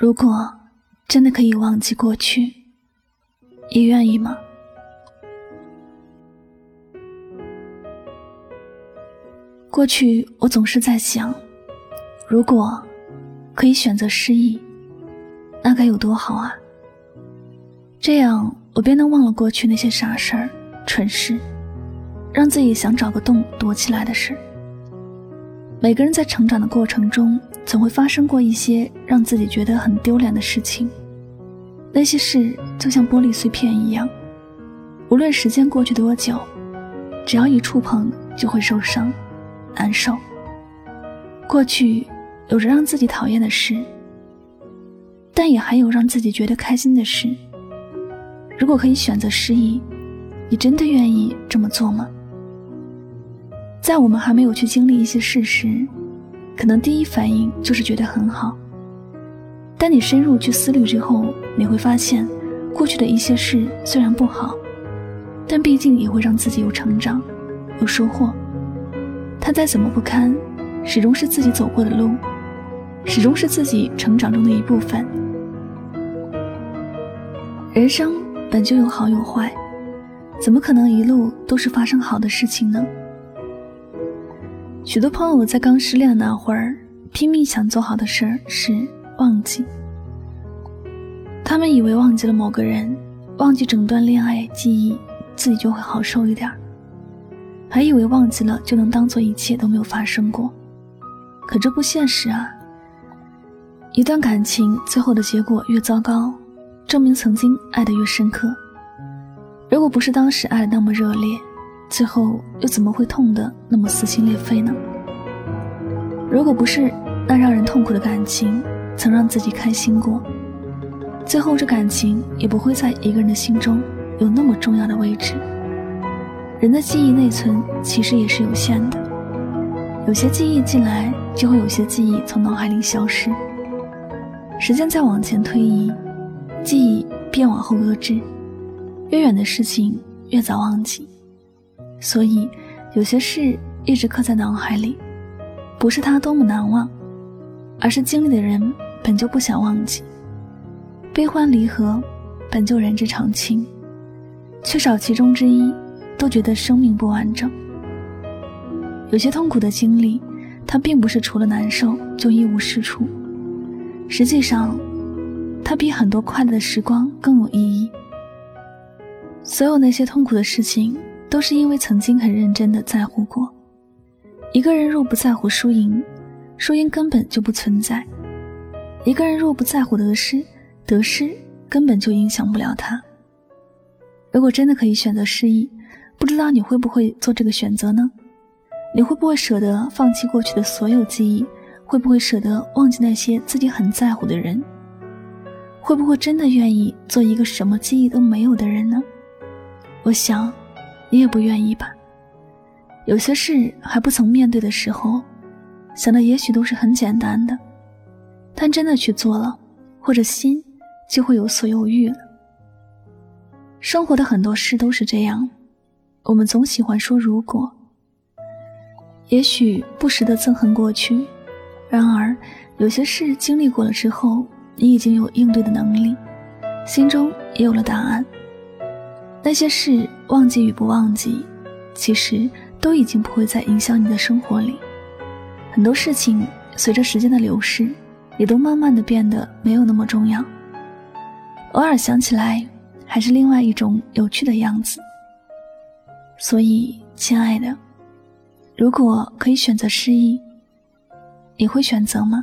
如果真的可以忘记过去，你愿意吗？过去我总是在想，如果可以选择失忆，那该有多好啊！这样我便能忘了过去那些傻事儿、蠢事，让自己想找个洞躲起来的事。每个人在成长的过程中，总会发生过一些让自己觉得很丢脸的事情。那些事就像玻璃碎片一样，无论时间过去多久，只要一触碰就会受伤、难受。过去有着让自己讨厌的事，但也还有让自己觉得开心的事。如果可以选择失忆，你真的愿意这么做吗？在我们还没有去经历一些事时，可能第一反应就是觉得很好。但你深入去思虑之后，你会发现，过去的一些事虽然不好，但毕竟也会让自己有成长、有收获。它再怎么不堪，始终是自己走过的路，始终是自己成长中的一部分。人生本就有好有坏，怎么可能一路都是发生好的事情呢？许多朋友在刚失恋的那会儿，拼命想做好的事儿是忘记。他们以为忘记了某个人，忘记整段恋爱记忆，自己就会好受一点儿；还以为忘记了就能当做一切都没有发生过。可这不现实啊！一段感情最后的结果越糟糕，证明曾经爱得越深刻。如果不是当时爱的那么热烈，最后又怎么会痛得那么撕心裂肺呢？如果不是那让人痛苦的感情曾让自己开心过，最后这感情也不会在一个人的心中有那么重要的位置。人的记忆内存其实也是有限的，有些记忆进来，就会有些记忆从脑海里消失。时间再往前推移，记忆便往后搁置，越远的事情越早忘记。所以，有些事一直刻在脑海里，不是它多么难忘，而是经历的人本就不想忘记。悲欢离合，本就人之常情，缺少其中之一，都觉得生命不完整。有些痛苦的经历，它并不是除了难受就一无是处，实际上，它比很多快乐的时光更有意义。所有那些痛苦的事情。都是因为曾经很认真的在乎过。一个人若不在乎输赢，输赢根本就不存在；一个人若不在乎得失，得失根本就影响不了他。如果真的可以选择失忆，不知道你会不会做这个选择呢？你会不会舍得放弃过去的所有记忆？会不会舍得忘记那些自己很在乎的人？会不会真的愿意做一个什么记忆都没有的人呢？我想。你也不愿意吧？有些事还不曾面对的时候，想的也许都是很简单的，但真的去做了，或者心就会有所犹豫了。生活的很多事都是这样，我们总喜欢说如果，也许不时的憎恨过去，然而有些事经历过了之后，你已经有应对的能力，心中也有了答案。那些事忘记与不忘记，其实都已经不会再影响你的生活里。很多事情随着时间的流逝，也都慢慢的变得没有那么重要。偶尔想起来，还是另外一种有趣的样子。所以，亲爱的，如果可以选择失忆，你会选择吗？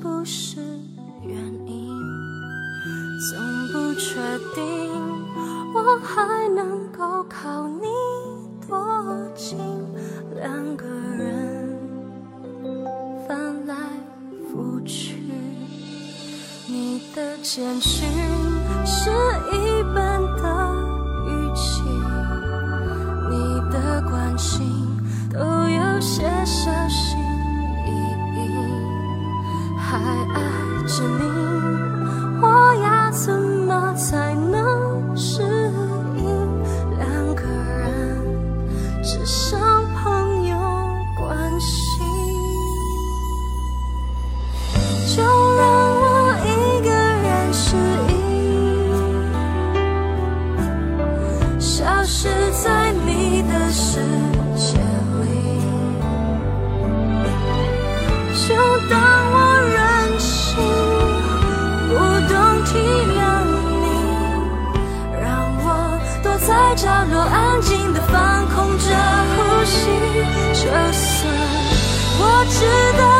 不是原因，总不确定我还能够靠你多近，两个人翻来覆去，你的简讯是只剩朋友关系？就让我一个人适应，消失在你的世界里，就当我任性，不懂体谅你，让我躲。在角落安静我知道